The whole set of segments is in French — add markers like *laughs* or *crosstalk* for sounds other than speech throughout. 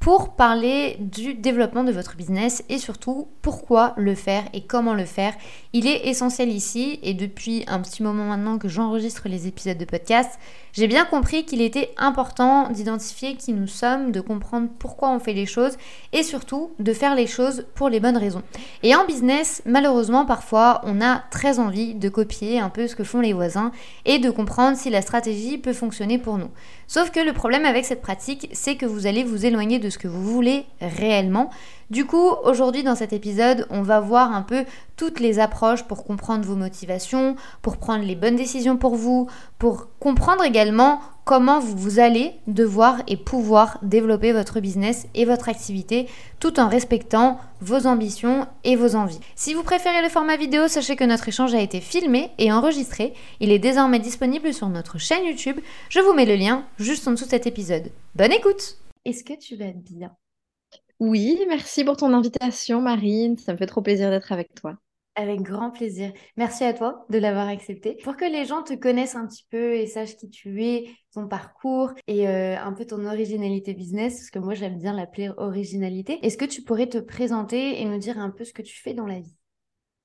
pour parler du développement de votre business et surtout pourquoi le faire et comment le faire. Il est essentiel ici et depuis un petit moment maintenant que j'enregistre les épisodes de podcast, j'ai bien compris qu'il était important d'identifier qui nous sommes, de comprendre pourquoi on fait les choses et surtout de faire les choses pour les bonnes raisons. Et en business, malheureusement, parfois, on a très envie de copier un peu ce que font les voisins et de comprendre si la stratégie peut fonctionner pour nous. Sauf que le problème avec cette pratique, c'est que vous allez vous éloigner de ce que vous voulez réellement. Du coup, aujourd'hui dans cet épisode, on va voir un peu toutes les approches pour comprendre vos motivations, pour prendre les bonnes décisions pour vous, pour comprendre également comment vous allez devoir et pouvoir développer votre business et votre activité tout en respectant vos ambitions et vos envies. Si vous préférez le format vidéo, sachez que notre échange a été filmé et enregistré. Il est désormais disponible sur notre chaîne YouTube. Je vous mets le lien juste en dessous de cet épisode. Bonne écoute Est-ce que tu vas bien? Oui, merci pour ton invitation, Marine. Ça me fait trop plaisir d'être avec toi. Avec grand plaisir. Merci à toi de l'avoir accepté. Pour que les gens te connaissent un petit peu et sachent qui tu es, ton parcours et euh, un peu ton originalité business, parce que moi j'aime bien l'appeler originalité, est-ce que tu pourrais te présenter et nous dire un peu ce que tu fais dans la vie?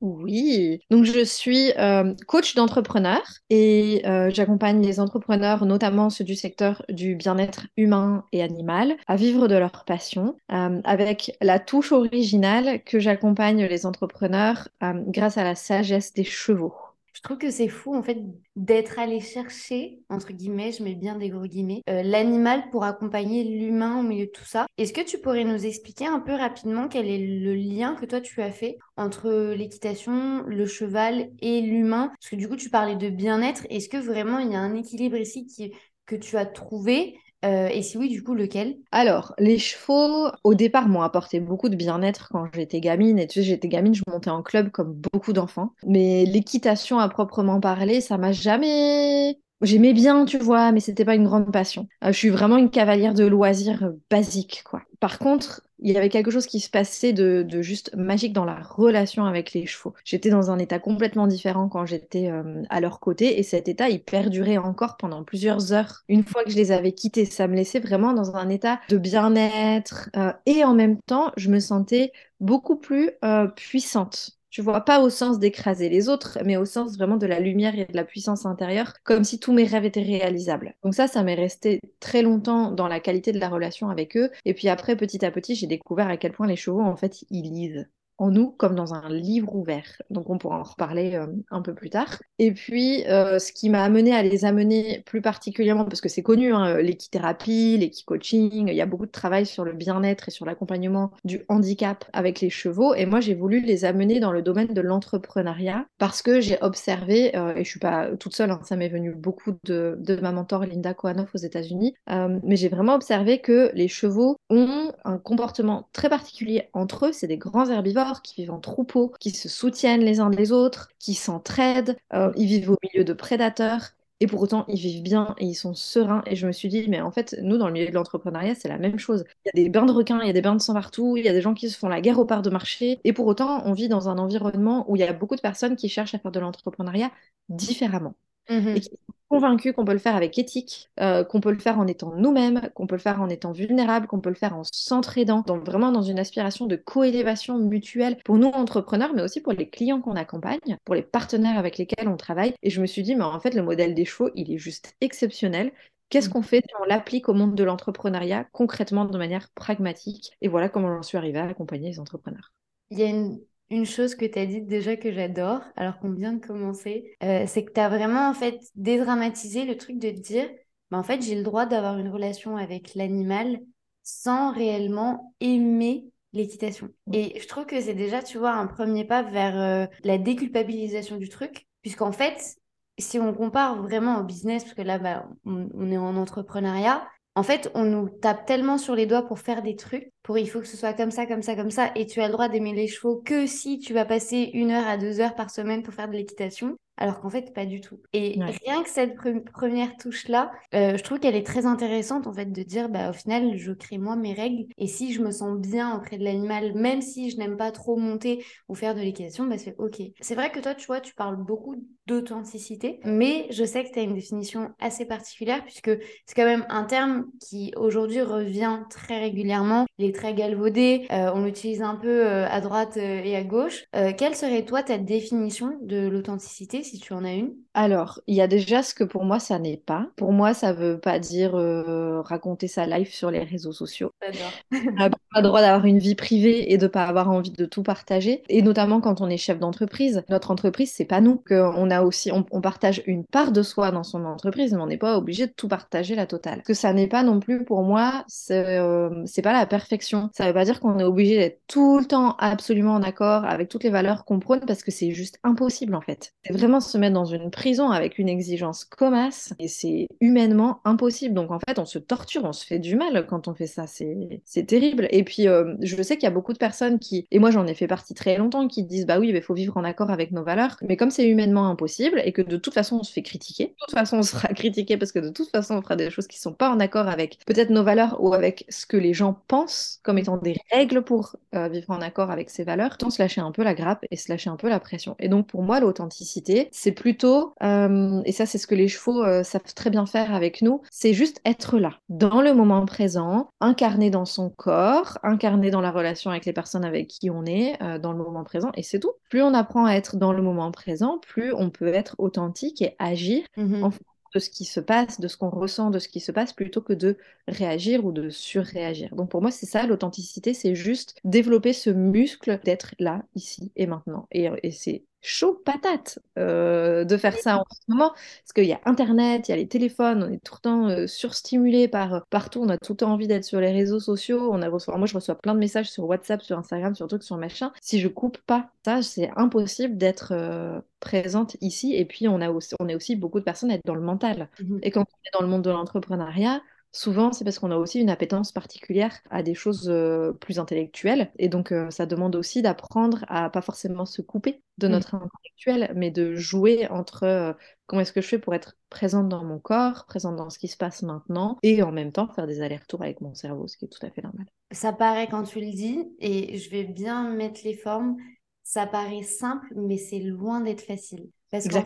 Oui, donc je suis euh, coach d'entrepreneurs et euh, j'accompagne les entrepreneurs, notamment ceux du secteur du bien-être humain et animal, à vivre de leur passion, euh, avec la touche originale que j'accompagne les entrepreneurs grâce à la sagesse des chevaux. Je trouve que c'est fou en fait d'être allé chercher, entre guillemets, je mets bien des gros guillemets, euh, l'animal pour accompagner l'humain au milieu de tout ça. Est-ce que tu pourrais nous expliquer un peu rapidement quel est le lien que toi tu as fait entre l'équitation, le cheval et l'humain? Parce que du coup tu parlais de bien-être. Est-ce que vraiment il y a un équilibre ici que tu as trouvé? Euh, et si oui, du coup, lequel? Alors, les chevaux, au départ, m'ont apporté beaucoup de bien-être quand j'étais gamine. Et tu sais, j'étais gamine, je montais en club comme beaucoup d'enfants. Mais l'équitation à proprement parler, ça m'a jamais J'aimais bien, tu vois, mais c'était pas une grande passion. Euh, je suis vraiment une cavalière de loisirs euh, basique, quoi. Par contre, il y avait quelque chose qui se passait de, juste magique dans la relation avec les chevaux. J'étais dans un état complètement différent quand j'étais euh, à leur côté et cet état, il perdurait encore pendant plusieurs heures. Une fois que je les avais quittés, ça me laissait vraiment dans un état de bien-être et en même temps, je me sentais beaucoup plus puissante. Tu vois, pas au sens d'écraser les autres, mais au sens vraiment de la lumière et de la puissance intérieure, comme si tous mes rêves étaient réalisables. Donc ça, ça m'est resté très longtemps dans la qualité de la relation avec eux. Et puis après, petit à petit, j'ai découvert à quel point les chevaux, en fait, ils lisent en nous comme dans un livre ouvert. Donc on pourra en reparler euh, un peu plus tard. Et puis euh, ce qui m'a amené à les amener plus particulièrement, parce que c'est connu, hein, l'équithérapie, l'équicoaching, il y a beaucoup de travail sur le bien-être et sur l'accompagnement du handicap avec les chevaux. Et moi j'ai voulu les amener dans le domaine de l'entrepreneuriat parce que j'ai observé, euh, et je suis pas toute seule, hein, ça m'est venu beaucoup de, de, ma mentor Linda Kohanoff aux États-Unis, mais j'ai vraiment observé que les chevaux ont un comportement très particulier entre eux, c'est des grands herbivores qui vivent en troupeau, qui se soutiennent les uns les autres, qui s'entraident, euh, ils vivent au milieu de prédateurs. Et pour autant, ils vivent bien et ils sont sereins. Et je me suis dit, mais en fait, nous, dans le milieu de l'entrepreneuriat, c'est la même chose. Il y a des bains de requins, il y a des bains de sang partout, il y a des gens qui se font la guerre au parts de marché. Et pour autant, on vit dans un environnement où il y a beaucoup de personnes qui cherchent à faire de l'entrepreneuriat différemment. Mmh et qui sont convaincus qu'on peut le faire avec éthique, euh, qu'on peut le faire en étant nous-mêmes, qu'on peut le faire en étant vulnérable, qu'on peut le faire en s'entraidant, donc vraiment dans une aspiration de coélévation mutuelle pour nous entrepreneurs, mais aussi pour les clients qu'on accompagne, pour les partenaires avec lesquels on travaille. Et je me suis dit, mais en fait, le modèle des chevaux, il est juste exceptionnel. Qu'est-ce mmh. qu'on fait si on l'applique au monde de l'entrepreneuriat concrètement de manière pragmatique? Et voilà comment j'en suis arrivée à accompagner les entrepreneurs. Il y a une une chose que tu as dite déjà que j'adore, alors qu'on vient de commencer, euh, c'est que tu as vraiment en fait dédramatisé le truc de te dire, bah, en fait j'ai le droit d'avoir une relation avec l'animal sans réellement aimer l'équitation. Mmh. Et je trouve que c'est déjà, tu vois, un premier pas vers euh, la déculpabilisation du truc, puisqu'en fait, si on compare vraiment au business, parce que là, bah, on, est en entrepreneuriat, en fait, on nous tape tellement sur les doigts pour faire des trucs, pour il faut que ce soit comme ça, comme ça, comme ça, et tu as le droit d'aimer les chevaux que si tu vas passer une heure à deux heures par semaine pour faire de l'équitation alors qu'en fait pas du tout. Et rien que cette première touche là, euh, je trouve qu'elle est très intéressante en fait de dire bah au final je crée moi mes règles et si je me sens bien auprès de l'animal, même si je n'aime pas trop monter ou faire de l'équitation, bah c'est ok. C'est vrai que toi tu vois tu parles beaucoup d'authenticité, mais je sais que tu as une définition assez particulière puisque c'est quand même un terme qui aujourd'hui revient très régulièrement. Il est très galvaudé, euh, on l'utilise un peu euh, à droite et à gauche. quelle serait toi ta définition de l'authenticité si tu en as une Alors, il y a déjà ce que pour moi, ça n'est pas. Pour moi, ça veut pas dire euh, raconter sa life sur les réseaux sociaux. *laughs* on n'a pas le droit d'avoir une vie privée et de pas avoir envie de tout partager. Et notamment quand on est chef d'entreprise. Notre entreprise, c'est pas nous. On a aussi, on, partage une part de soi dans son entreprise, mais on n'est pas obligé de tout partager la totale. Que ça n'est pas non plus pour moi, c'est euh, pas la perfection. Ça veut pas dire qu'on est obligé d'être tout le temps absolument en accord avec toutes les valeurs qu'on prône parce que c'est juste impossible en fait. C'est vraiment se mettre dans une prison avec une exigence commasse et c'est humainement impossible. Donc en fait, on se torture, on se fait du mal quand on fait ça. C'est terrible. Et puis, euh, je sais qu'il y a beaucoup de personnes qui, et moi j'en ai fait partie très longtemps, qui disent bah oui, il faut vivre en accord avec nos valeurs. Mais comme c'est humainement impossible et que de toute façon on se fait critiquer, de toute façon on sera *laughs* critiqué parce que de toute façon on fera des choses qui sont pas en accord avec peut-être nos valeurs ou avec ce que les gens pensent comme étant des règles pour euh, vivre en accord avec ces valeurs, tant se lâcher un peu la grappe et se lâcher un peu la pression. Et donc pour moi, l'authenticité, c'est plutôt, euh, et ça c'est ce que les chevaux euh, savent très bien faire avec nous, c'est juste être là, dans le moment présent, incarné dans son corps, incarné dans la relation avec les personnes avec qui on est, euh, dans le moment présent, et c'est tout. Plus on apprend à être dans le moment présent, plus on peut être authentique et agir mmh en fonction de ce qui se passe, de ce qu'on ressent, de ce qui se passe, plutôt que de réagir ou de surréagir. Donc pour moi, c'est ça, l'authenticité, c'est juste développer ce muscle d'être là, ici et maintenant. Et, et c'est chaud patate euh, de faire ça en ce moment, parce qu'il y a Internet, il y a les téléphones, on est tout le temps euh, surstimulé par partout, on a tout le temps envie d'être sur les réseaux sociaux, on a moi je reçois plein de messages sur WhatsApp, sur Instagram, sur trucs, sur machin. Si je coupe pas ça, c'est impossible d'être euh, présente ici. Et puis on a aussi, on est aussi beaucoup de personnes à être dans le mental. Mmh Et quand on est dans le monde de l'entrepreneuriat, Souvent, c'est parce qu'on a aussi une appétence particulière à des choses euh, plus intellectuelles. Et donc, euh, ça demande aussi d'apprendre à pas forcément se couper de mmh. notre intellectuel, mais de jouer entre euh, comment est-ce que je fais pour être présente dans mon corps, présente dans ce qui se passe maintenant, et en même temps faire des allers-retours avec mon cerveau, ce qui est tout à fait normal. Ça paraît quand tu le dis, et je vais bien mettre les formes, ça paraît simple, mais c'est loin d'être facile. Parce que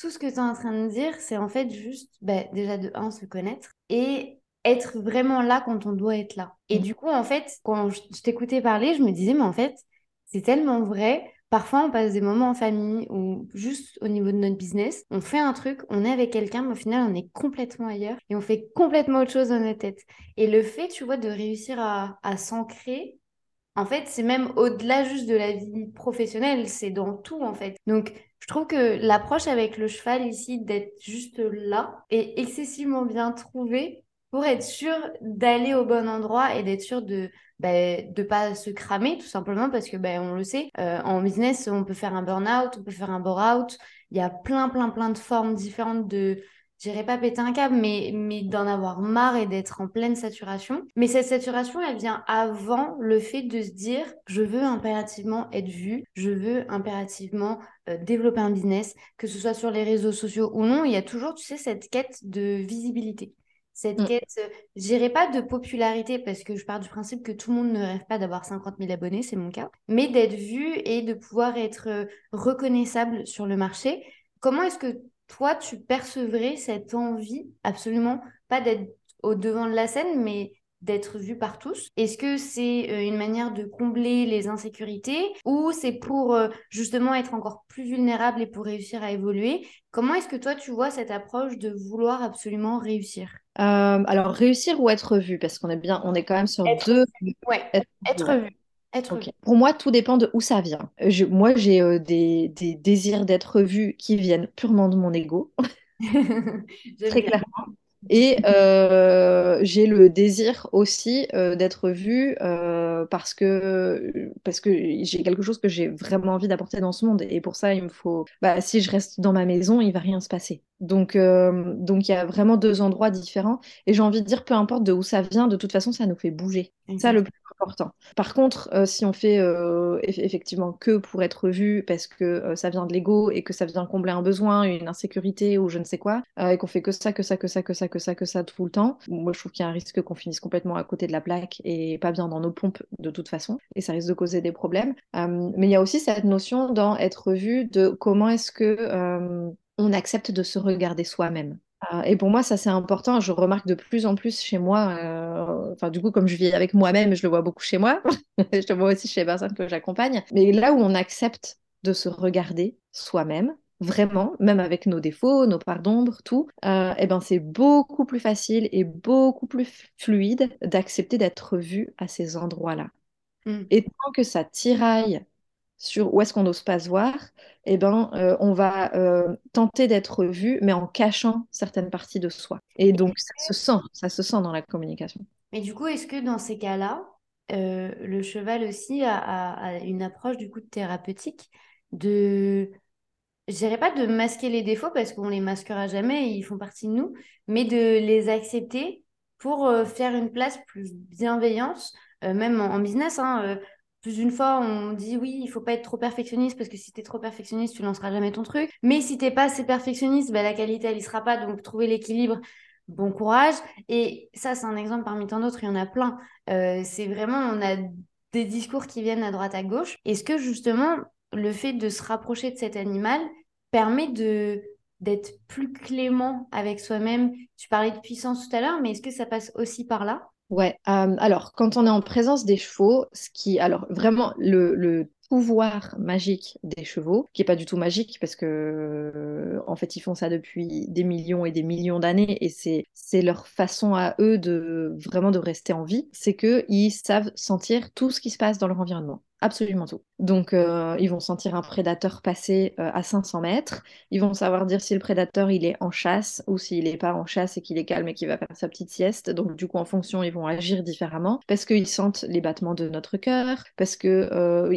tout ce que tu es en train de dire, c'est en fait juste, bah, déjà de un, se connaître, et être vraiment là quand on doit être là. Et mm. du coup, en fait, quand je t'écoutais parler, je me disais, mais en fait, c'est tellement vrai. Parfois, on passe des moments en famille ou juste au niveau de notre business, on fait un truc, on est avec quelqu'un, mais au final, on est complètement ailleurs et on fait complètement autre chose dans notre tête. Et le fait, tu vois, de réussir à, à s'ancrer, en fait, c'est même au-delà juste de la vie professionnelle, c'est dans tout, en fait. Donc, je trouve que l'approche avec le cheval ici, d'être juste là, est excessivement bien trouvée pour être sûr d'aller au bon endroit et d'être sûr de bah, de pas se cramer tout simplement parce que ben on le sait euh, en business on peut faire un burn-out on peut faire un bore-out. Il y a plein plein plein de formes différentes de j'irai pas péter un câble mais mais d'en avoir marre et d'être en pleine saturation. Mais cette saturation elle vient avant le fait de se dire je veux impérativement être vu je veux impérativement euh, développer un business que ce soit sur les réseaux sociaux ou non il y a toujours tu sais cette quête de visibilité cette mm. quête, euh, j'irai pas de popularité parce que je pars du principe que tout le monde ne rêve pas d'avoir 50 000 abonnés, c'est mon cas, mais d'être vu et de pouvoir être euh, reconnaissable sur le marché. Comment est-ce que toi, tu percevrais cette envie, absolument pas d'être au devant de la scène, mais d'être vu par tous Est-ce que c'est euh, une manière de combler les insécurités ou c'est pour euh, justement être encore plus vulnérable et pour réussir à évoluer? Comment est-ce que toi tu vois cette approche de vouloir absolument réussir? Euh, Alors réussir ou être vu? Parce qu'on est bien, on est quand même sur deux. Ouais, être, vu. Être Pour moi, tout dépend de où ça vient. moi, j'ai des, des, désirs d'être vu qui viennent purement de mon ego. *laughs* Très clairement. Et euh, j'ai le désir aussi euh, d'être vue euh, parce que, parce que j'ai quelque chose que j'ai vraiment envie d'apporter dans ce monde. Et pour ça, il me faut. Bah, si je reste dans ma maison, il va rien se passer. Donc, euh, donc il y a vraiment deux endroits différents. Et j'ai envie de dire, peu importe de où ça vient, de toute façon, ça nous fait bouger. Ça, le plus important. Par contre, euh, si on fait euh, effectivement que pour être vu parce que ça vient de l'ego et que ça vient combler un besoin, une insécurité ou je ne sais quoi, et qu'on fait que ça, que ça, que ça, que ça, que ça, que ça tout le temps, moi, je trouve qu'il y a un risque qu'on finisse complètement à côté de la plaque et pas bien dans nos pompes de toute façon. Et ça risque de causer des problèmes. mais il y a aussi cette notion dans être vu de comment est-ce que on accepte de se regarder soi-même. Euh, et pour moi, ça c'est important. Je remarque de plus en plus chez moi. Euh, enfin, du coup, comme je vis avec moi-même, je le vois beaucoup chez moi. *laughs* je le vois aussi chez les personnes que j'accompagne. Mais là où on accepte de se regarder soi-même, vraiment, même avec nos défauts, nos parts d'ombre, tout, euh, eh ben c'est beaucoup plus facile et beaucoup plus fluide d'accepter d'être vu à ces endroits-là. Mm. Et tant que ça tiraille sur où est-ce qu'on n'ose pas se voir, eh ben, euh, on va euh, tenter d'être vu, mais en cachant certaines parties de soi. Et donc, ça se sent, ça se sent dans la communication. Mais du coup, est-ce que dans ces cas-là, euh, le cheval aussi a, une approche du coup thérapeutique de, je dirais pas de masquer les défauts parce qu'on les masquera jamais, ils font partie de nous, mais de les accepter pour faire une place plus bienveillante, même en, business. Hein, plus d'une fois, on dit oui, il faut pas être trop perfectionniste parce que si tu trop perfectionniste, tu lanceras jamais ton truc. Mais si t'es pas assez perfectionniste, bah, la qualité, elle y sera pas. Donc, trouver l'équilibre, bon courage. Et ça, c'est un exemple parmi tant d'autres, il y en a plein. Euh, c'est vraiment, on a des discours qui viennent à droite, à gauche. Est-ce que justement, le fait de se rapprocher de cet animal permet d'être plus clément avec soi-même Tu parlais de puissance tout à l'heure, mais est-ce que ça passe aussi par là? Ouais, euh, alors quand on est en présence des chevaux, ce qui, alors vraiment le, pouvoir magique des chevaux, qui est pas du tout magique parce que en fait ils font ça depuis des millions et des millions d'années et c'est c'est leur façon à eux de vraiment de rester en vie, c'est que ils savent sentir tout ce qui se passe dans leur environnement absolument tout. Donc, euh, ils vont sentir un prédateur passer euh, à 500 mètres. Ils vont savoir dire si le prédateur il est en chasse ou s'il n'est pas en chasse et qu'il est calme et qu'il va faire sa petite sieste. Donc, du coup, en fonction, ils vont agir différemment parce qu'ils sentent les battements de notre cœur, parce qu'ils euh,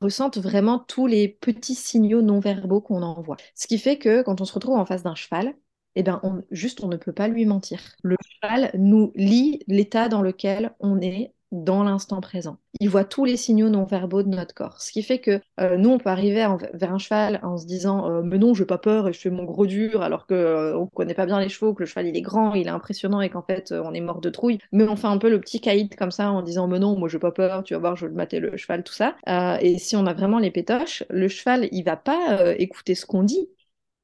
ressentent vraiment tous les petits signaux non verbaux qu'on envoie. Ce qui fait que quand on se retrouve en face d'un cheval, eh ben, on, juste, on ne peut pas lui mentir. Le cheval nous lit l'état dans lequel on est dans l'instant présent. Il voit tous les signaux non verbaux de notre corps. Ce qui fait que euh, nous, on peut arriver vers un cheval en se disant euh, Mais non, je n'ai pas peur et je fais mon gros dur, alors qu'on euh, ne connaît pas bien les chevaux, que le cheval il est grand, il est impressionnant et qu'en fait on est mort de trouille. Mais on fait un peu le petit caïd comme ça en disant Mais non, moi je n'ai pas peur, tu vas voir, je vais mater le cheval, tout ça. et si on a vraiment les pétoches, le cheval il va pas écouter ce qu'on dit,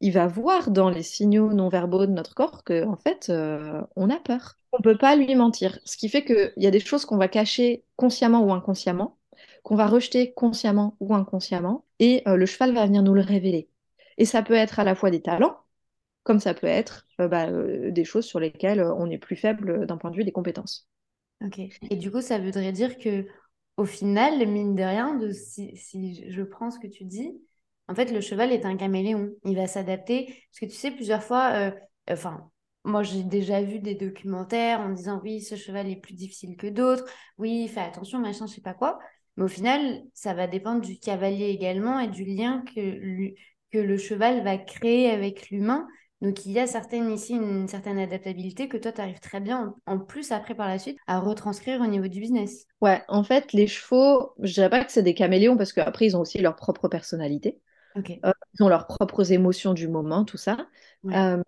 il va voir dans les signaux non verbaux de notre corps que en fait on a peur. On peut pas lui mentir. Ce qui fait qu'il y a des choses qu'on va cacher consciemment ou inconsciemment, qu'on va rejeter consciemment ou inconsciemment, et euh, le cheval va venir nous le révéler. Et ça peut être à la fois des talents, comme ça peut être euh, bah, euh, des choses sur lesquelles on est plus faible d'un point de vue des compétences. Ok. Et du coup, ça voudrait dire que au final, mine de rien, de, si, si je prends ce que tu dis, en fait, le cheval est un caméléon. Il va s'adapter. Parce que tu sais, plusieurs fois, enfin, moi, j'ai déjà vu des documentaires en disant oui, ce cheval est plus difficile que d'autres, oui, fais attention, machin, je sais pas quoi. Mais au final, ça va dépendre du cavalier également et du lien que, que le cheval va créer avec l'humain. Donc, il y a certaines, ici une, certaine adaptabilité que toi, tu arrives très bien, en, plus, après, par la suite, à retranscrire au niveau du business. Ouais, en fait, les chevaux, je dirais pas que c'est des caméléons parce qu'après, ils ont aussi leur propre personnalité. Euh, ils ont leurs propres émotions du moment, tout ça. Euh,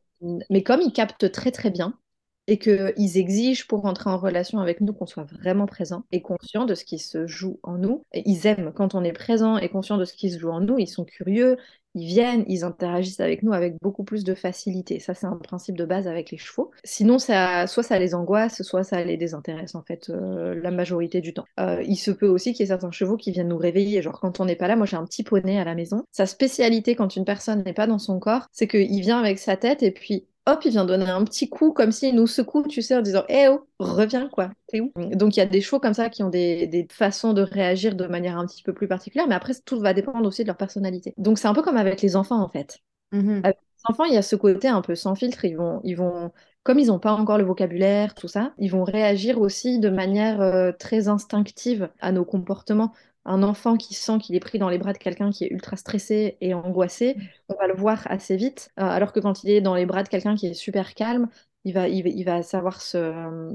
mais comme ils captent très très bien et qu'ils exigent pour entrer en relation avec nous qu'on soit vraiment présent et conscient de ce qui se joue en nous, et ils aiment quand on est présent et conscient de ce qui se joue en nous, ils sont curieux, ils viennent, ils interagissent avec nous avec beaucoup plus de facilité. Ça, c'est un principe de base avec les chevaux. Sinon, ça, soit ça les angoisse, soit ça les désintéresse, en fait, euh, la majorité du temps. Euh, il se peut aussi qu'il y ait certains chevaux qui viennent nous réveiller. Genre, quand on n'est pas là, moi j'ai un petit poney à la maison. Sa spécialité quand une personne n'est pas dans son corps, c'est qu'il vient avec sa tête et puis hop, il vient donner un petit coup comme s'il nous secoue, tu sais, en disant Eh oh, reviens quoi, t'es où? Donc il y a des chevaux comme ça qui ont des, façons de réagir de manière un petit peu plus particulière, mais après tout va dépendre aussi de leur personnalité. Donc c'est un peu comme avec les enfants en fait. Mm-hmm. Avec les enfants, il y a ce côté un peu sans filtre, ils vont, ils vont comme ils n'ont pas encore le vocabulaire, tout ça, ils vont réagir aussi de manière euh, très instinctive à nos comportements. Un enfant qui sent qu'il est pris dans les bras de quelqu'un qui est ultra stressé et angoissé, on va le voir assez vite, euh, alors que quand il est dans les bras de quelqu'un qui est super calme, il va, il va, savoir se,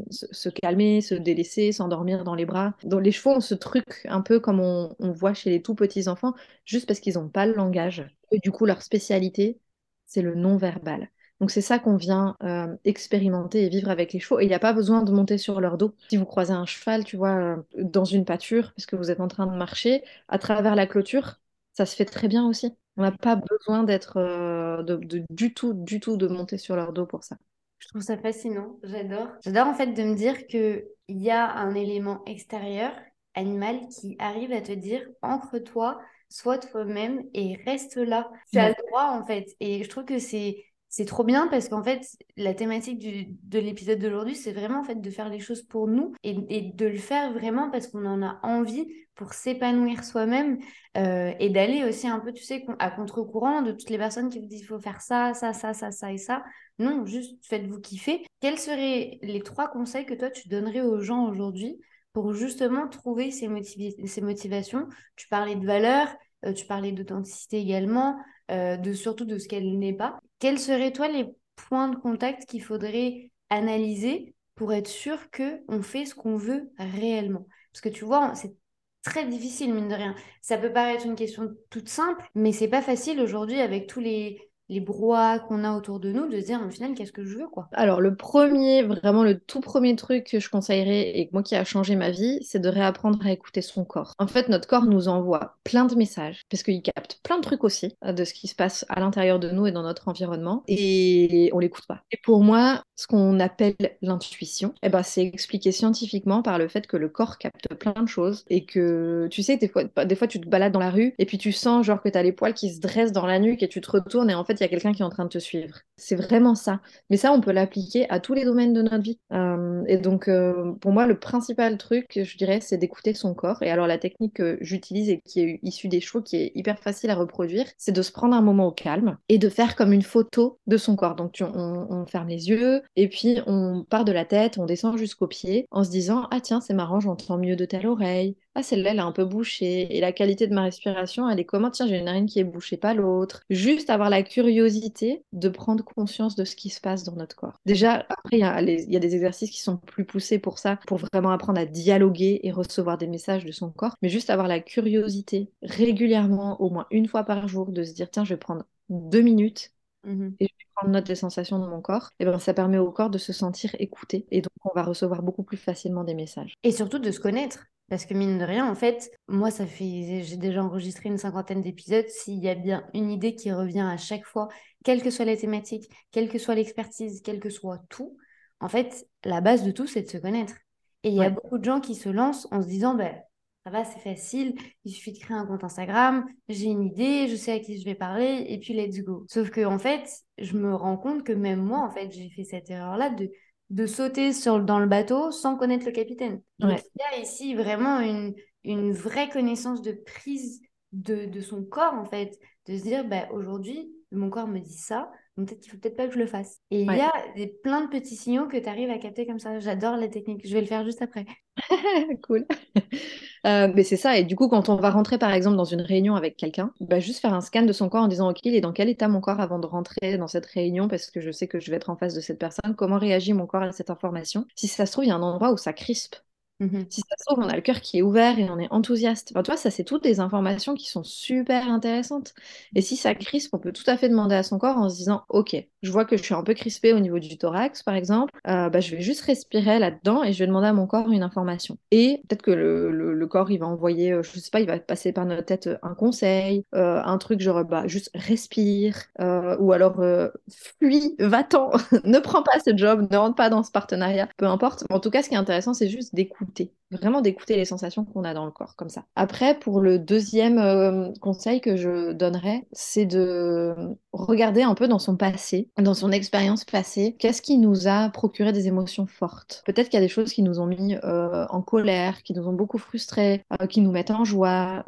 se, calmer, se délaisser, s'endormir dans les bras. Donc les chevaux ont ce truc un peu comme on, on voit chez les tout petits enfants, juste parce qu'ils n'ont pas le langage. Et du coup, leur spécialité, c'est le non-verbal. Donc c'est ça qu'on vient euh, expérimenter et vivre avec les chevaux. Et il n'y a pas besoin de monter sur leur dos. Si vous croisez un cheval, tu vois, euh, dans une pâture, parce que vous êtes en train de marcher, à travers la clôture, ça se fait très bien aussi. On n'a pas besoin d'être euh, du tout, du tout de monter sur leur dos pour ça. Je trouve ça fascinant, j'adore. J'adore en fait de me dire qu'il y a un élément extérieur, animal, qui arrive à te dire, ancre-toi, sois toi-même et reste là. Tu as le droit en fait. Et je trouve que c'est c'est trop bien parce qu'en fait, la thématique de l'épisode d'aujourd'hui, c'est vraiment en fait de faire les choses pour nous et, de le faire vraiment parce qu'on en a envie pour s'épanouir soi-même euh, et d'aller aussi un peu, tu sais, à contre-courant de toutes les personnes qui vous disent il faut faire ça, ça, ça, ça, ça et ça. Non, juste faites-vous kiffer. Quels seraient les trois conseils que toi tu donnerais aux gens aujourd'hui pour justement trouver ces, motivations? Tu parlais de valeur, euh, tu parlais d'authenticité également, euh, de surtout de ce qu'elle n'est pas. Quels seraient, toi, les points de contact qu'il faudrait analyser pour être sûr qu'on fait ce qu'on veut réellement? Parce que tu vois, c'est très difficile, mine de rien. Ça peut paraître une question toute simple, mais c'est pas facile aujourd'hui avec tous les les brouhahs qu'on a autour de nous, de se dire, au final, qu'est-ce que je veux, quoi? Alors, le premier, vraiment le tout premier truc que je conseillerais et moi qui a changé ma vie, c'est de réapprendre à écouter son corps. En fait, notre corps nous envoie plein de messages, parce qu'il capte plein de trucs aussi euh, de ce qui se passe à l'intérieur de nous et dans notre environnement, et on l'écoute pas. Et pour moi, ce qu'on appelle l'intuition, eh ben, c'est expliqué scientifiquement par le fait que le corps capte plein de choses et que, tu sais, des fois, des fois tu te balades dans la rue et puis tu sens genre que tu les poils qui se dressent dans la nuque et tu te retournes et en fait, il y a quelqu'un qui est en train de te suivre. C'est vraiment ça. Mais ça, on peut l'appliquer à tous les domaines de notre vie. Euh, et donc, euh, pour moi, le principal truc, je dirais, c'est d'écouter son corps. Et alors, la technique que j'utilise et qui est issue des chevaux, qui est hyper facile à reproduire, c'est de se prendre un moment au calme et de faire comme une photo de son corps. Donc, on ferme les yeux, et puis, on part de la tête, on descend jusqu'aux pieds en se disant Ah, tiens, c'est marrant, j'entends mieux de telle oreille. Ah, celle-là, elle est un peu bouchée. Et la qualité de ma respiration, elle est comment? Tiens, j'ai une narine qui est bouchée, pas l'autre. Juste avoir la curiosité de prendre conscience de ce qui se passe dans notre corps. Déjà, après, il y, a des exercices qui sont plus poussés pour ça, pour vraiment apprendre à dialoguer et recevoir des messages de son corps. Mais juste avoir la curiosité régulièrement, au moins une fois par jour, de se dire Tiens, je vais prendre deux minutes Mmh et je vais prendre note des sensations de mon corps, et ben ça permet au corps de se sentir écouté. Et donc, on va recevoir beaucoup plus facilement des messages. Et surtout de se connaître. Parce que mine de rien, en fait, moi, ça fait, j'ai déjà enregistré une cinquantaine d'épisodes. S'il y a bien une idée qui revient à chaque fois, quelle que soit la thématique, quelle que soit l'expertise, quel que soit tout, en fait, la base de tout, c'est de se connaître. Et il y a beaucoup de gens qui se lancent en se disant, ben, ça va, c'est facile, il suffit de créer un compte Instagram, j'ai une idée, je sais à qui je vais parler, et puis let's go. Sauf que en fait, je me rends compte que même moi, en fait, j'ai fait cette erreur-là de, de sauter sur, dans le bateau sans connaître le capitaine. Donc il y a ici vraiment une, une vraie connaissance de prise de, de son corps, en fait, de se dire, bah, aujourd'hui, mon corps me dit ça, donc peut-être qu'il faut peut-être pas que je le fasse. Et il y a des, plein de petits signaux que tu arrives à capter comme ça. J'adore la technique. Je vais le faire juste après. *laughs* cool. *laughs* Euh, mais c'est ça. Et du coup, quand on va rentrer par exemple dans une réunion avec quelqu'un, bah, juste faire un scan de son corps en disant Ok, il est dans quel état mon corps avant de rentrer dans cette réunion? Parce que je sais que je vais être en face de cette personne. Comment réagit mon corps à cette information? Si ça se trouve, il y a un endroit où ça crispe. Mmh si ça se trouve, on a le cœur qui est ouvert et on est enthousiaste. Enfin, tu vois, ça, c'est toutes des informations qui sont super intéressantes. Et si ça crispe, on peut tout à fait demander à son corps en se disant Ok, je vois que je suis un peu crispée au niveau du thorax, par exemple. Euh, bah, je vais juste respirer là-dedans et je vais demander à mon corps une information. Et peut-être que le, corps, il va envoyer, euh, je sais pas, il va passer par notre tête euh, un conseil, un truc genre bah, juste respire, ou alors fuis, va-t'en, *laughs* ne prends pas ce job, ne rentre pas dans ce partenariat, peu importe. En tout cas, ce qui est intéressant, c'est juste d'écouter vraiment d'écouter les sensations qu'on a dans le corps, comme ça. Après, pour le deuxième euh, conseil que je donnerais, c'est de regarder un peu dans son passé, dans son expérience passée, qu'est-ce qui nous a procuré des émotions fortes. Peut-être qu'il y a des choses qui nous ont mis euh, en colère, qui nous ont beaucoup frustrés, euh, qui nous mettent en joie.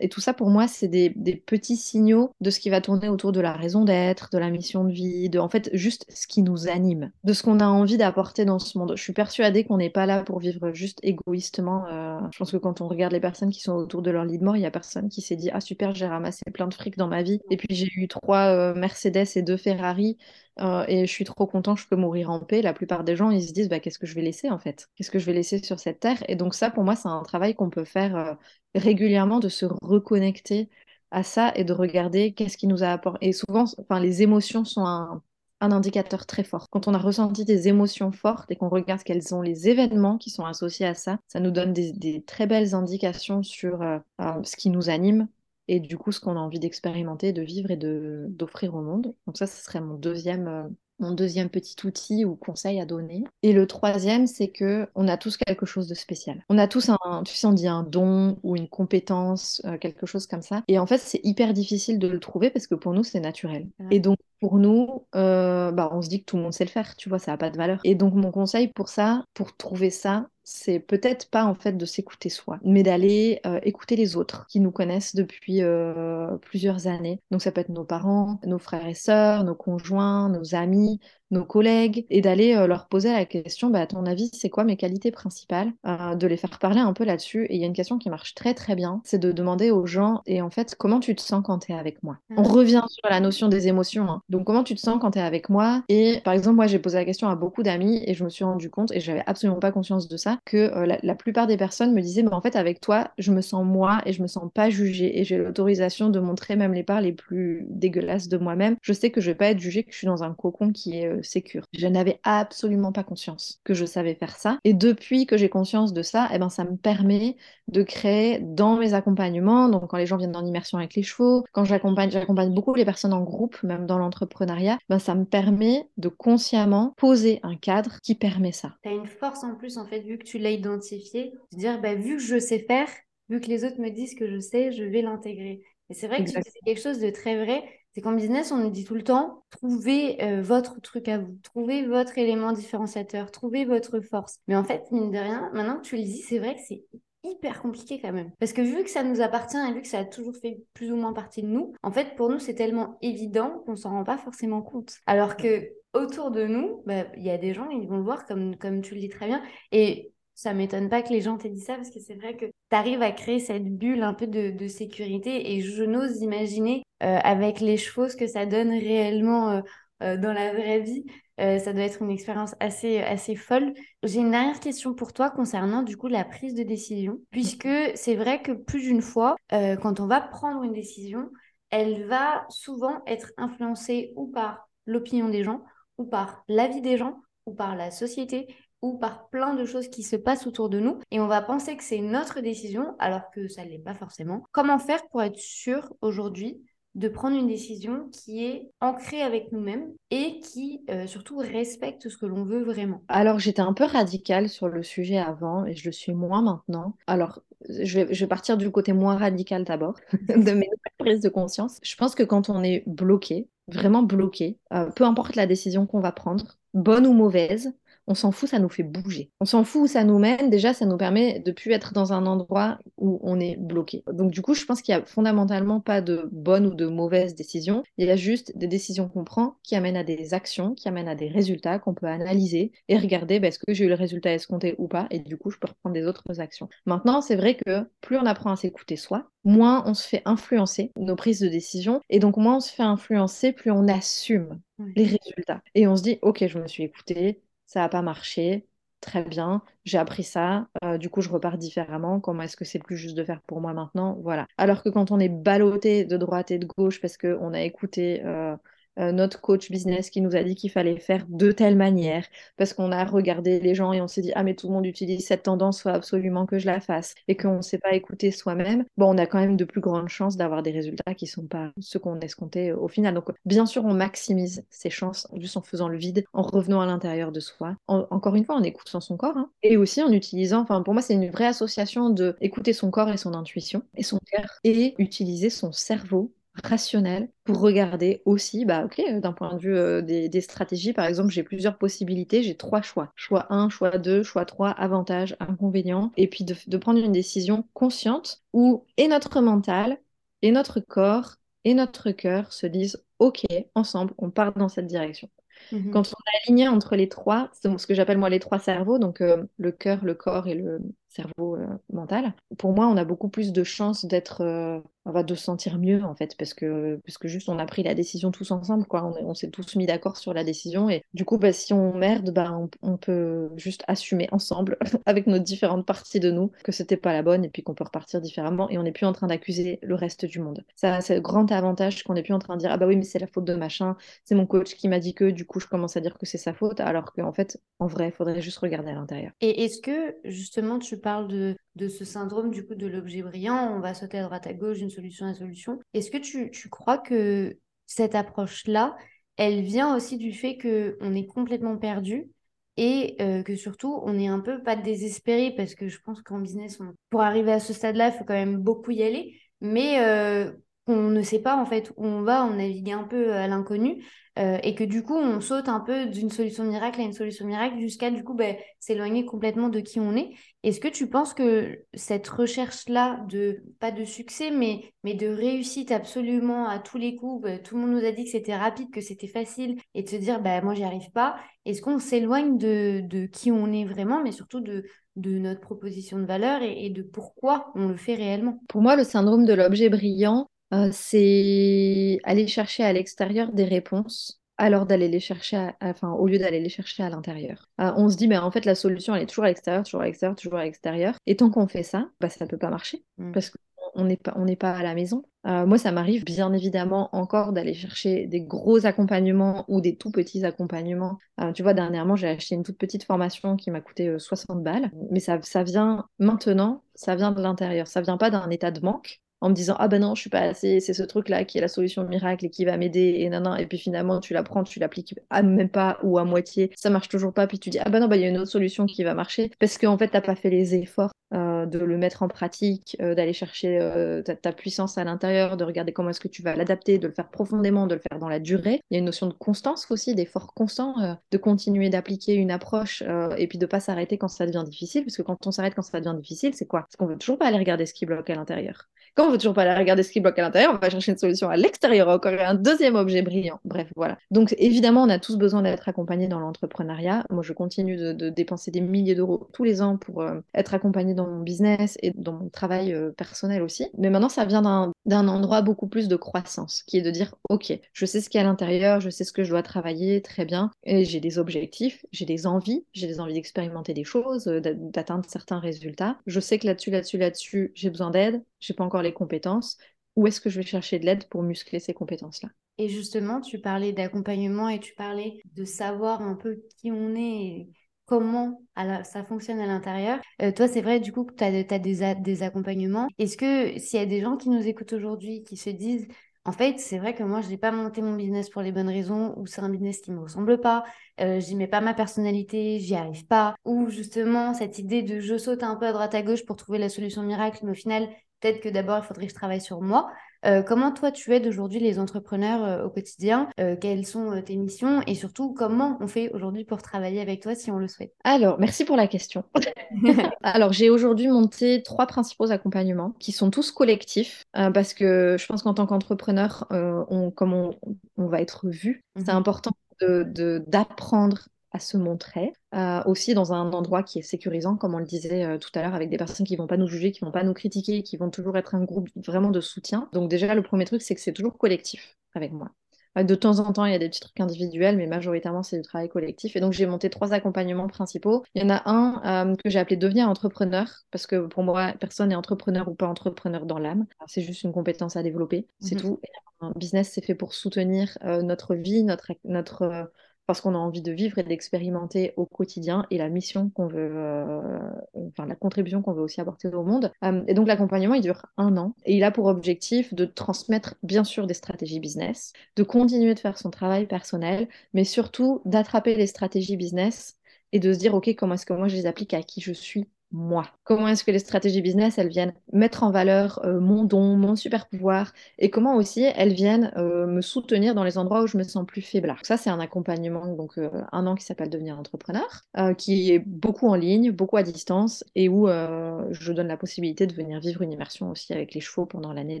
et tout ça, pour moi, c'est des, petits signaux de ce qui va tourner autour de la raison d'être, de la mission de vie, de en fait juste ce qui nous anime, de ce qu'on a envie d'apporter dans ce monde. Je suis persuadée qu'on n'est pas là pour vivre juste égoïstement. euh, je pense que quand on regarde les personnes qui sont autour de leur lit de mort, il y a personne qui s'est dit ah super, j'ai ramassé plein de fric dans ma vie et puis j'ai eu trois euh, Mercedes et deux Ferrari euh, et je suis trop content, je peux mourir en paix. La plupart des gens ils se disent bah qu'est-ce que je vais laisser en fait? Qu'est-ce que je vais laisser sur cette terre? Et donc ça pour moi c'est un travail qu'on peut faire régulièrement de se reconnecter à ça et de regarder qu'est-ce qui nous a apporté. Et souvent, enfin, les émotions sont un, un indicateur très fort. Quand on a ressenti des émotions fortes et qu'on regarde quels sont les événements qui sont associés à ça, ça nous donne des, des très belles indications sur euh, euh, ce qui nous anime et du coup ce qu'on a envie d'expérimenter, de vivre et de d'offrir au monde. Donc ça, ce serait mon deuxième, euh, mon deuxième petit outil ou conseil à donner. Et le troisième, c'est que on a tous quelque chose de spécial. On a tous un, tu sais, on dit un don ou une compétence, euh, quelque chose comme ça. Et en fait, c'est hyper difficile de le trouver parce que pour nous, c'est naturel. Et donc, pour nous, euh, bah, on se dit que tout le monde sait le faire, tu vois, ça n'a pas de valeur. Et donc, mon conseil pour ça, pour trouver ça, c'est peut-être pas en fait de s'écouter soi, mais d'aller euh, écouter les autres qui nous connaissent depuis euh, plusieurs années. Donc ça peut être nos parents, nos frères et sœurs, nos conjoints, nos amis, nos collègues, et d'aller euh, leur poser la question, bah, à ton avis, c'est quoi mes qualités principales? Euh, De les faire parler un peu là-dessus. Et il y a une question qui marche très très bien, c'est de demander aux gens, et en fait, comment tu te sens quand tu es avec moi? On Mhm. revient sur la notion des émotions. hein. Donc comment tu te sens quand tu es avec moi? Et par exemple, moi, j'ai posé la question à beaucoup d'amis, et je me suis rendu compte, et j'avais absolument pas conscience de ça, que euh, la, la plupart des personnes me disaient, mais en fait, avec toi, je me sens moi, et je me sens pas jugée, et j'ai l'autorisation de montrer même les parts les plus dégueulasses de moi-même. Je sais que je vais pas être jugée, que je suis dans un cocon qui est euh, sécure. Je n'avais absolument pas conscience que je savais faire ça. Et depuis que j'ai conscience de ça, eh ben, ça me permet de créer dans mes accompagnements, donc quand les gens viennent en immersion avec les chevaux, quand j'accompagne, j'accompagne beaucoup les personnes en groupe, même dans l'entrepreneuriat, ben, ça me permet de consciemment poser un cadre qui permet ça. Tu as une force en plus, en fait, vu que tu l'as identifié, de dire, bah, vu que je sais faire, vu que les autres me disent que je sais, je vais l'intégrer. Et c'est vrai que c'est quelque chose de très vrai. C'est qu'en business, on nous dit tout le temps, trouvez euh, votre truc à vous, trouvez votre élément différenciateur, trouvez votre force. Mais en fait, mine de rien, maintenant que tu le dis, c'est vrai que c'est hyper compliqué quand même. Parce que vu que ça nous appartient et vu que ça a toujours fait plus ou moins partie de nous, en fait, pour nous, c'est tellement évident qu'on s'en rend pas forcément compte. Alors que autour de nous, bah, il y a des gens, ils vont le voir comme, comme tu le dis très bien. Et ça m'étonne pas que les gens t'aient dit ça parce que c'est vrai que tu arrives à créer cette bulle un peu de, sécurité et je n'ose imaginer euh, avec les chevaux ce que ça donne réellement euh, euh, dans la vraie vie. Ça doit être une expérience assez, assez folle. J'ai une dernière question pour toi concernant du coup la prise de décision, puisque c'est vrai que plus d'une fois, quand on va prendre une décision, elle va souvent être influencée ou par l'opinion des gens, ou par l'avis des gens, ou par la société, ou par plein de choses qui se passent autour de nous. Et on va penser que c'est notre décision, alors que ça ne l'est pas forcément. Comment faire pour être sûr aujourd'hui de prendre une décision qui est ancrée avec nous-mêmes et qui euh, surtout respecte ce que l'on veut vraiment? Alors, j'étais un peu radicale sur le sujet avant et je le suis moins maintenant. Alors, je vais, partir du côté moins radical d'abord, *laughs* de mes prises de conscience. Je pense que quand on est bloqué, vraiment bloqué, euh, peu importe la décision qu'on va prendre, bonne ou mauvaise, on s'en fout, ça nous fait bouger. On s'en fout où ça nous mène. Déjà, ça nous permet de plus être dans un endroit où on est bloqué. Donc, du coup, je pense qu'il y a fondamentalement pas de bonne ou de mauvaise décision. Il y a juste des décisions qu'on prend qui amènent à des actions, qui amènent à des résultats qu'on peut analyser et regarder bah, est-ce que j'ai eu le résultat escompté ou pas? Et du coup, je peux reprendre des autres actions. Maintenant, c'est vrai que plus on apprend à s'écouter soi, moins on se fait influencer nos prises de décision. Et donc, moins on se fait influencer, plus on assume les résultats. Et on se dit, OK, je me suis écoutée, ça n'a pas marché, très bien, j'ai appris ça, euh, du coup je repars différemment, comment est-ce que c'est plus juste de faire pour moi maintenant? Voilà. Alors que quand on est ballotté de droite et de gauche parce qu'on a écouté euh, euh, notre coach business qui nous a dit qu'il fallait faire de telle manière, parce qu'on a regardé les gens et on s'est dit, ah mais tout le monde utilise cette tendance, faut absolument que je la fasse, et qu'on ne s'est pas écouté soi-même, bon, on a quand même de plus grandes chances d'avoir des résultats qui ne sont pas ceux qu'on escomptait au final. Donc bien sûr, on maximise ses chances juste en faisant le vide, en revenant à l'intérieur de soi, En- encore une fois, en écoutant son corps, hein, et aussi en utilisant, enfin pour moi c'est une vraie association de écouter son corps et son intuition, et son cœur, et utiliser son cerveau rationnel pour regarder aussi, bah ok, euh, d'un point de vue euh, des, stratégies, par exemple, j'ai plusieurs possibilités, j'ai trois choix. Choix 1, choix 2, choix 3, avantages, inconvénients, et puis de, de prendre une décision consciente où et notre mental, et notre corps, et notre cœur se disent, ok, ensemble, on part dans cette direction. Mmh Quand on est aligné entre les trois, ce que j'appelle moi les trois cerveaux, donc euh, le cœur, le corps et le cerveau euh, mental, pour moi, on a beaucoup plus de chances d'être, euh, de se sentir mieux en fait, parce que, parce que juste on a pris la décision tous ensemble, quoi. On, s'est tous mis d'accord sur la décision et du coup, bah, si on merde, bah, on, peut juste assumer ensemble *laughs* avec nos différentes parties de nous que c'était pas la bonne et puis qu'on peut repartir différemment et on n'est plus en train d'accuser le reste du monde. Ça, c'est le grand avantage qu'on n'est plus en train de dire ah bah oui mais c'est la faute de machin, c'est mon coach qui m'a dit que du coup je commence à dire que c'est sa faute, alors qu'en fait en vrai il faudrait juste regarder à l'intérieur. Et est-ce que justement tu parles de, ce syndrome du coup de l'objet brillant, on va sauter à droite à gauche d'une solution à solution. Est-ce que tu, tu crois que cette approche-là, elle vient aussi du fait qu'on est complètement perdu et euh, que surtout on est un peu pas désespéré? Parce que je pense qu'en business, pour arriver à ce stade-là, il faut quand même beaucoup y aller, mais euh, on ne sait pas en fait où on va, on navigue un peu à l'inconnu euh, et que du coup on saute un peu d'une solution miracle à une solution miracle jusqu'à du coup ben, s'éloigner complètement de qui on est. Est-ce que tu penses que cette recherche-là de, pas de succès, mais, de réussite absolument à tous les coups, ben, tout le monde nous a dit que c'était rapide, que c'était facile et de se dire ben, moi j'y arrive pas, est-ce qu'on s'éloigne de, qui on est vraiment, mais surtout de, notre proposition de valeur et, de pourquoi on le fait réellement? Pour moi, le syndrome de l'objet brillant, euh, c'est aller chercher à l'extérieur des réponses alors d'aller les chercher, enfin, au lieu d'aller les chercher à l'intérieur. Euh, on se dit, mais en fait, la solution, elle est toujours à l'extérieur, toujours à l'extérieur, toujours à l'extérieur. Et tant qu'on fait ça, bah, ça ne peut pas marcher mm. parce qu'on n'est pas, on pas à la maison. Euh, moi, ça m'arrive bien évidemment encore d'aller chercher des gros accompagnements ou des tout petits accompagnements. tu vois, dernièrement, j'ai acheté une toute petite formation qui m'a coûté 60 balles, mais ça, ça vient maintenant, ça vient de l'intérieur, ça vient pas d'un état de manque, en me disant ah ben non je suis pas assez c'est ce truc là qui est la solution miracle et qui va m'aider et non et puis finalement tu la prends tu l'appliques à même pas ou à moitié. Ça marche toujours pas. Puis tu dis ah ben non bah il y a une autre solution qui va marcher. Parce qu'en fait t'as pas fait les efforts euh, de le mettre en pratique, euh, d'aller chercher euh, ta, puissance à l'intérieur, de regarder comment est-ce que tu vas l'adapter, de le faire profondément, de le faire dans la durée. Il y a une notion de constance aussi, d'effort constant, de continuer d'appliquer une approche et puis de pas s'arrêter quand ça devient difficile, parce que quand on s'arrête quand ça devient difficile, c'est quoi? Parce qu'on veut toujours pas aller regarder ce qui bloque à l'intérieur. Quand on veut toujours pas aller regarder ce qui bloque à l'intérieur, on va chercher une solution à l'extérieur, encore un deuxième objet brillant. Bref, voilà. Donc évidemment, on a tous besoin d'être accompagnés dans l'entrepreneuriat. Moi, je continue de, dépenser des milliers d'euros tous les ans pour être accompagné dans mon business et dans mon travail euh, personnel aussi. Mais maintenant, ça vient d'un endroit beaucoup plus de croissance, qui est de dire, OK, je sais ce qu'il y a à l'intérieur, je sais ce que je dois travailler, très bien, et j'ai des objectifs, j'ai des envies, j'ai des envies d'expérimenter des choses, euh, d'atteindre certains résultats. Je sais que là-dessus, là-dessus, là-dessus, j'ai besoin d'aide, j'ai pas encore les compétences. Où est-ce que je vais chercher de l'aide pour muscler ces compétences-là? Et justement, tu parlais d'accompagnement et tu parlais de savoir un peu qui on est comment ça fonctionne à l'intérieur. Euh, toi, c'est vrai, du coup, que tu as, des, des accompagnements. Est-ce que s'il y a des gens qui nous écoutent aujourd'hui, qui se disent, en fait, c'est vrai que moi, je n'ai pas monté mon business pour les bonnes raisons, ou c'est un business qui ne me ressemble pas, euh, j'y mets pas ma personnalité, j'y arrive pas, ou justement, cette idée de je saute un peu à droite à gauche pour trouver la solution miracle, mais au final, peut-être que d'abord, il faudrait que je travaille sur moi. Euh, comment toi tu aides aujourd'hui les entrepreneurs euh, au quotidien? Euh, Quelles sont tes missions? Et surtout, comment on fait aujourd'hui pour travailler avec toi si on le souhaite? Alors, merci pour la question. *laughs* Alors, j'ai aujourd'hui monté trois principaux accompagnements qui sont tous collectifs parce que je pense qu'en tant qu'entrepreneur, on, comme on, va être vu, c'est mhm. important d'apprendre à se montrer, euh, aussi dans un endroit qui est sécurisant, comme on le disait euh, tout à l'heure, avec des personnes qui vont pas nous juger, qui vont pas nous critiquer, qui vont toujours être un groupe vraiment de soutien. Donc déjà, le premier truc, c'est que c'est toujours collectif avec moi. Euh, de temps en temps, il y a des petits trucs individuels, mais majoritairement, c'est du travail collectif. Et donc, j'ai monté trois accompagnements principaux. Il y en a un que j'ai appelé devenir entrepreneur, parce que pour moi, personne n'est entrepreneur ou pas entrepreneur dans l'âme. C'est juste une compétence à développer, c'est mmh tout. un business, c'est fait pour soutenir notre vie, notre, notre parce qu'on a envie de vivre et d'expérimenter au quotidien et la mission qu'on veut, euh, enfin la contribution qu'on veut aussi apporter au monde. Euh, et donc l'accompagnement, il dure un an et il a pour objectif de transmettre bien sûr des stratégies business, de continuer de faire son travail personnel, mais surtout d'attraper les stratégies business et de se dire, OK, comment est-ce que moi je les applique à qui je suis moi Comment est-ce que les stratégies business, elles viennent mettre en valeur euh, mon don, mon super pouvoir et comment aussi elles viennent euh, me soutenir dans les endroits où je me sens plus faible. Ça, c'est un accompagnement, donc euh, un an qui s'appelle Devenir entrepreneur, qui est beaucoup en ligne, beaucoup à distance et où je donne la possibilité de venir vivre une immersion aussi avec les chevaux pendant l'année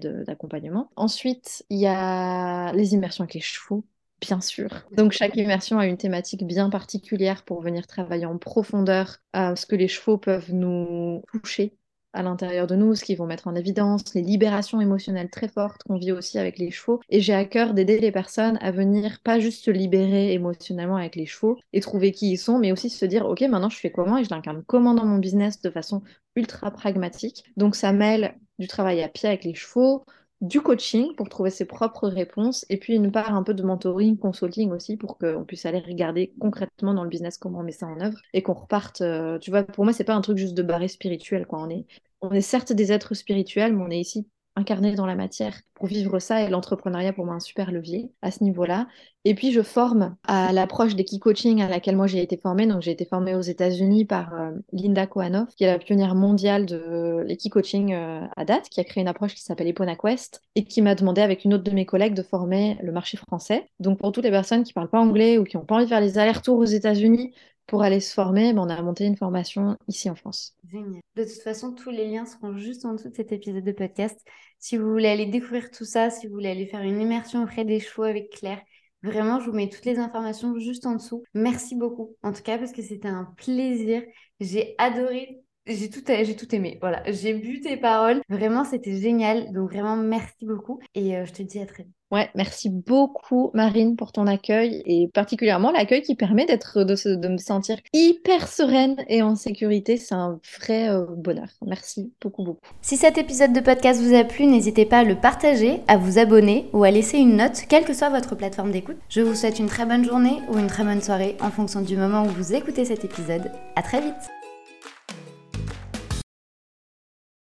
d'accompagnement. Ensuite, il y a les immersions avec les chevaux Bien sûr. Donc chaque immersion a une thématique bien particulière pour venir travailler en profondeur à ce que les chevaux peuvent nous toucher à l'intérieur de nous, ce qu'ils vont mettre en évidence, les libérations émotionnelles très fortes qu'on vit aussi avec les chevaux. Et j'ai à cœur d'aider les personnes à venir pas juste se libérer émotionnellement avec les chevaux et trouver qui ils sont, mais aussi se dire, ok, maintenant je fais comment et je l'incarne comment dans mon business de façon ultra pragmatique. Donc ça mêle du travail à pied avec les chevaux, du coaching pour trouver ses propres réponses et puis une part un peu de mentoring, consulting aussi pour qu'on puisse aller regarder concrètement dans le business comment on met ça en œuvre et qu'on reparte. Euh, tu vois, pour moi, c'est pas un truc juste de barré spirituel. Quoi. On, est, on est certes des êtres spirituels, mais on est ici incarné dans la matière pour vivre ça et l'entrepreneuriat pour moi un super levier à ce niveau-là. Et puis je forme à l'approche des key coaching à laquelle moi j'ai été formée. Donc j'ai été formée aux États-Unis par euh, Linda Kohanoff, qui est la pionnière mondiale de l'équipe coaching euh, à date, qui a créé une approche qui s'appelle Epona Quest et qui m'a demandé avec une autre de mes collègues de former le marché français. Donc pour toutes les personnes qui parlent pas anglais ou qui n'ont pas envie de faire les allers-retours aux États-Unis pour aller se former, ben, on a monté une formation ici en France. Génial. De toute façon, tous les liens seront juste en dessous de cet épisode de podcast. Si vous voulez aller découvrir tout ça, si vous voulez aller faire une immersion auprès des chevaux avec Claire, vraiment, je vous mets toutes les informations juste en dessous. Merci beaucoup, en tout cas, parce que c'était un plaisir. J'ai adoré j'ai tout, aimé. Voilà, j'ai bu tes paroles. Vraiment, c'était génial. Donc, vraiment, merci beaucoup. Et euh, je te dis à très vite. Ouais, merci beaucoup Marine pour ton accueil et particulièrement l'accueil qui permet d'être de, me sentir hyper sereine et en sécurité. C'est un vrai euh, bonheur. Merci beaucoup beaucoup. Si cet épisode de podcast vous a plu, n'hésitez pas à le partager, à vous abonner ou à laisser une note, quelle que soit votre plateforme d'écoute. Je vous souhaite une très bonne journée ou une très bonne soirée en fonction du moment où vous écoutez cet épisode. À très vite.